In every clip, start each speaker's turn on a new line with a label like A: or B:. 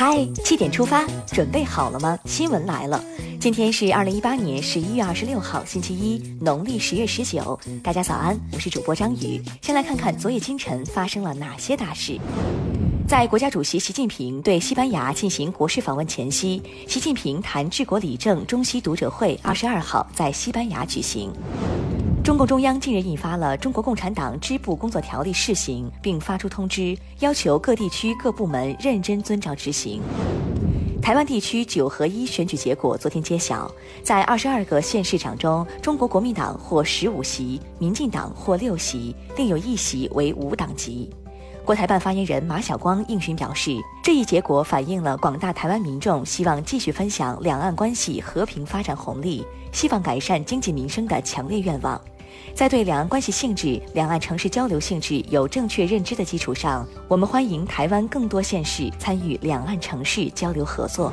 A: 嗨，七点出发，准备好了吗？新闻来了，今天是二零一八年十一月二十六号，星期一，农历十月十九。大家早安，我是主播张宇。先来看看昨夜今晨发生了哪些大事。在国家主席习近平对西班牙进行国事访问前夕，习近平谈治国理政中西读者会二十二号在西班牙举行。中共中央近日印发了《中国共产党支部工作条例》试行，并发出通知，要求各地区各部门认真遵照执行。台湾地区九合一选举结果昨天揭晓，在二十二个县市长中，中国国民党获十五席，民进党获六席，另有一席为无党籍。国台办发言人马晓光应询表示，这一结果反映了广大台湾民众希望继续分享两岸关系和平发展红利，希望改善经济民生的强烈愿望。在对两岸关系性质、两岸城市交流性质有正确认知的基础上，我们欢迎台湾更多县市参与两岸城市交流合作。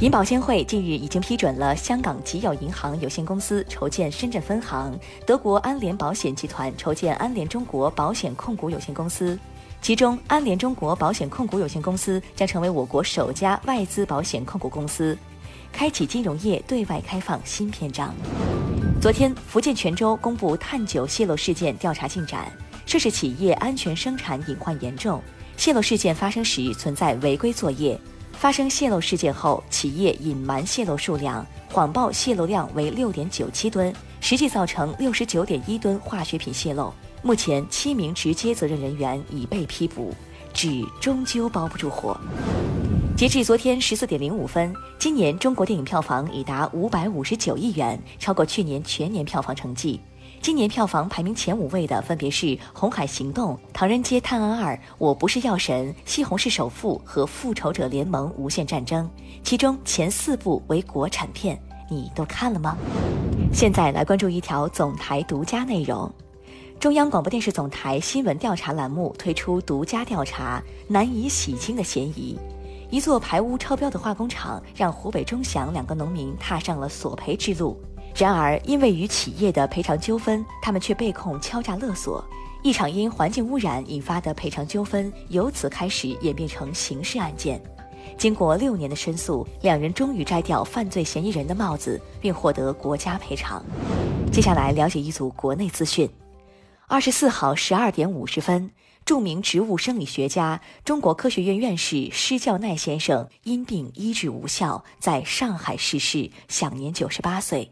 A: 银保监会近日已经批准了香港吉友银行有限公司筹建深圳分行，德国安联保险集团筹建安联中国保险控股有限公司，其中安联中国保险控股有限公司将成为我国首家外资保险控股公司，开启金融业对外开放新篇章。昨天，福建泉州公布碳九泄漏事件调查进展，涉事企业安全生产隐患严重。泄漏事件发生时存在违规作业，发生泄漏事件后，企业隐瞒泄漏数量，谎报泄漏量为六点九七吨，实际造成六十九点一吨化学品泄漏。目前，七名直接责任人员已被批捕，纸终究包不住火。截至昨天十四点零五分，今年中国电影票房已达五百五十九亿元，超过去年全年票房成绩。今年票房排名前五位的分别是《红海行动》《唐人街探案二》《我不是药神》《西红柿首富》和《复仇者联盟：无限战争》，其中前四部为国产片，你都看了吗？现在来关注一条总台独家内容：中央广播电视总台新闻调查栏目推出独家调查，难以洗清的嫌疑。一座排污超标的化工厂，让湖北钟祥两个农民踏上了索赔之路。然而，因为与企业的赔偿纠纷，他们却被控敲诈勒索。一场因环境污染引发的赔偿纠纷，由此开始演变成刑事案件。经过六年的申诉，两人终于摘掉犯罪嫌疑人的帽子，并获得国家赔偿。接下来了解一组国内资讯。二十四号十二点五十分。著名植物生理学家、中国科学院院士施教奈先生因病医治无效，在上海逝世，享年九十八岁。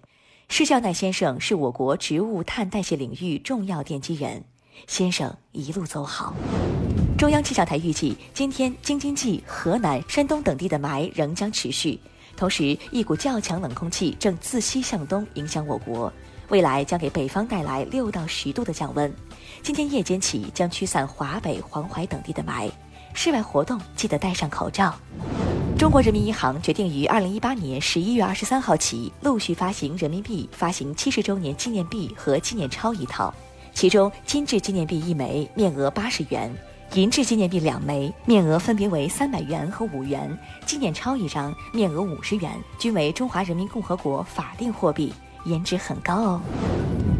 A: 施教奈先生是我国植物碳代谢领域重要奠基人，先生一路走好。中央气象台预计，今天京津冀、河南、山东等地的霾仍将持续，同时一股较强冷空气正自西向东影响我国。未来将给北方带来六到十度的降温，今天夜间起将驱散华北、黄淮等地的霾，室外活动记得戴上口罩。中国人民银行决定于二零一八年十一月二十三号起陆续发行人民币，发行七十周年纪念币和纪念钞一套，其中金质纪念币一枚，面额八十元；银质纪念币两枚，面额分别为三百元和五元；纪念钞一张，面额五十元，均为中华人民共和国法定货币。颜值很高哦。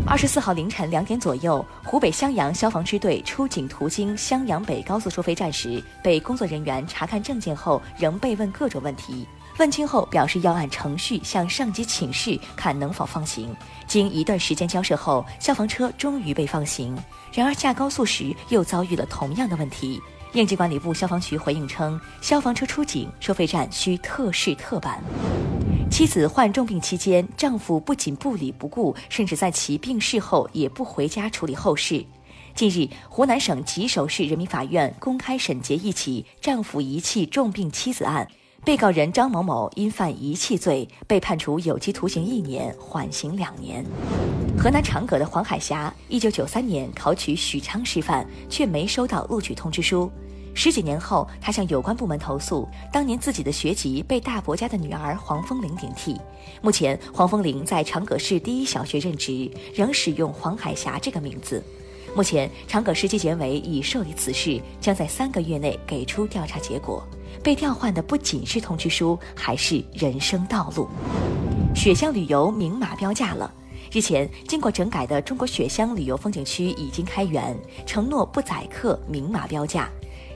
A: 二十四号凌晨两点左右，湖北襄阳消防支队出警途经襄阳北高速收费站时，被工作人员查看证件后，仍被问各种问题。问清后，表示要按程序向上级请示，看能否放行。经一段时间交涉后，消防车终于被放行。然而下高速时又遭遇了同样的问题。应急管理部消防局回应称，消防车出警，收费站需特事特办。妻子患重病期间，丈夫不仅不理不顾，甚至在其病逝后也不回家处理后事。近日，湖南省吉首市人民法院公开审结一起丈夫遗弃重病妻子案，被告人张某某因犯遗弃罪，被判处有期徒刑一年，缓刑两年。河南长葛的黄海霞，一九九三年考取许昌师范，却没收到录取通知书。十几年后，他向有关部门投诉，当年自己的学籍被大伯家的女儿黄风玲顶替。目前，黄风玲在长葛市第一小学任职，仍使用黄海霞这个名字。目前，长葛市纪检委已受理此事，将在三个月内给出调查结果。被调换的不仅是通知书，还是人生道路。雪乡旅游明码标价了。日前，经过整改的中国雪乡旅游风景区已经开园，承诺不宰客，明码标价。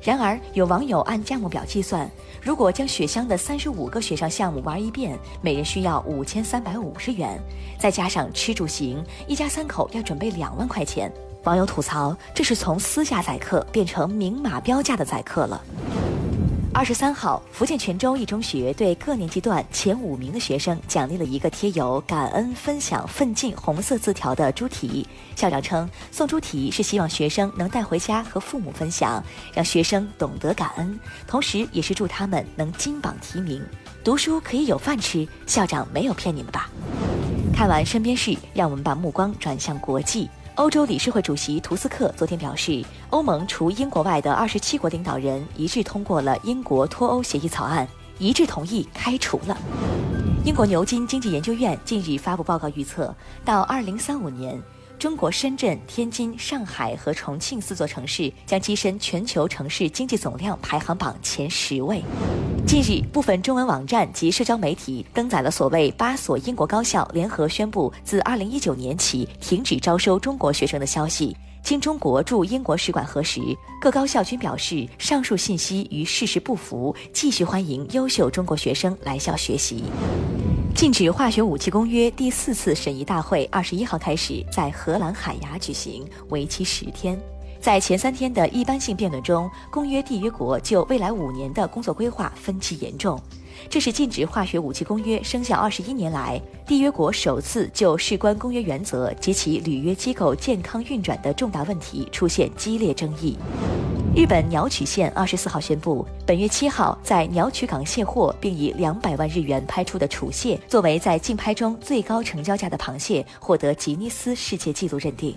A: 然而，有网友按价目表计算，如果将雪乡的三十五个雪上项目玩一遍，每人需要五千三百五十元，再加上吃住行，一家三口要准备两万块钱。网友吐槽：“这是从私下宰客变成明码标价的宰客了。”二十三号，福建泉州一中学对各年级段前五名的学生奖励了一个贴有“感恩、分享、奋进”红色字条的猪蹄。校长称，送猪蹄是希望学生能带回家和父母分享，让学生懂得感恩，同时也是祝他们能金榜题名。读书可以有饭吃，校长没有骗你们吧？看完身边事，让我们把目光转向国际。欧洲理事会主席图斯克昨天表示，欧盟除英国外的二十七国领导人一致通过了英国脱欧协议草案，一致同意开除了。英国牛津经济研究院近日发布报告预测，到二零三五年。中国深圳、天津、上海和重庆四座城市将跻身全球城市经济总量排行榜前十位。近日，部分中文网站及社交媒体登载了所谓八所英国高校联合宣布自二零一九年起停止招收中国学生的消息。经中国驻英国使馆核实，各高校均表示上述信息与事实不符，继续欢迎优秀中国学生来校学习。禁止化学武器公约第四次审议大会二十一号开始在荷兰海牙举行，为期十天。在前三天的一般性辩论中，公约缔约国就未来五年的工作规划分歧严重。这是禁止化学武器公约生效二十一年来，缔约国首次就事关公约原则及其履约机构健康运转的重大问题出现激烈争议。日本鸟取县二十四号宣布，本月七号在鸟取港卸货，并以两百万日元拍出的楚蟹作为在竞拍中最高成交价的螃蟹，获得吉尼斯世界纪录认定。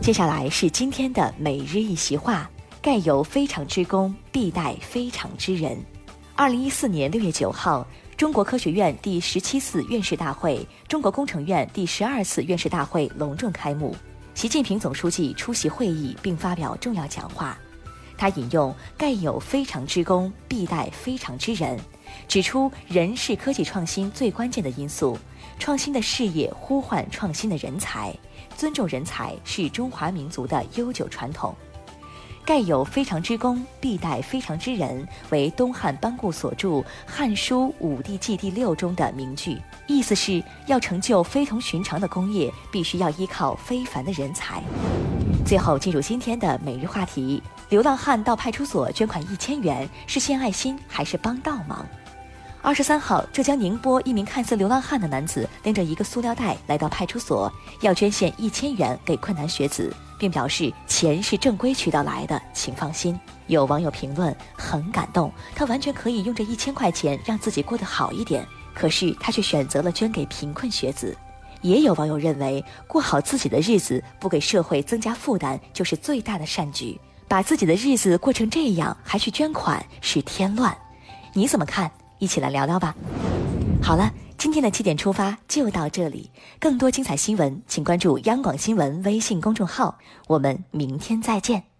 A: 接下来是今天的每日一席话：盖有非常之功，必待非常之人。二零一四年六月九号，中国科学院第十七次院士大会、中国工程院第十二次院士大会隆重开幕，习近平总书记出席会议并发表重要讲话。他引用“盖有非常之功，必待非常之人”，指出人是科技创新最关键的因素，创新的事业呼唤创新的人才，尊重人才是中华民族的悠久传统。盖有非常之功，必待非常之人，为东汉班固所著《汉书·武帝纪第六》中的名句，意思是要成就非同寻常的功业，必须要依靠非凡的人才。最后进入今天的每日话题。流浪汉到派出所捐款一千元，是献爱心还是帮倒忙？二十三号，浙江宁波一名看似流浪汉的男子拎着一个塑料袋来到派出所，要捐献一千元给困难学子，并表示钱是正规渠道来的，请放心。有网友评论很感动，他完全可以用这一千块钱让自己过得好一点，可是他却选择了捐给贫困学子。也有网友认为，过好自己的日子，不给社会增加负担，就是最大的善举。把自己的日子过成这样，还去捐款是添乱，你怎么看？一起来聊聊吧。好了，今天的七点出发就到这里，更多精彩新闻，请关注央广新闻微信公众号。我们明天再见。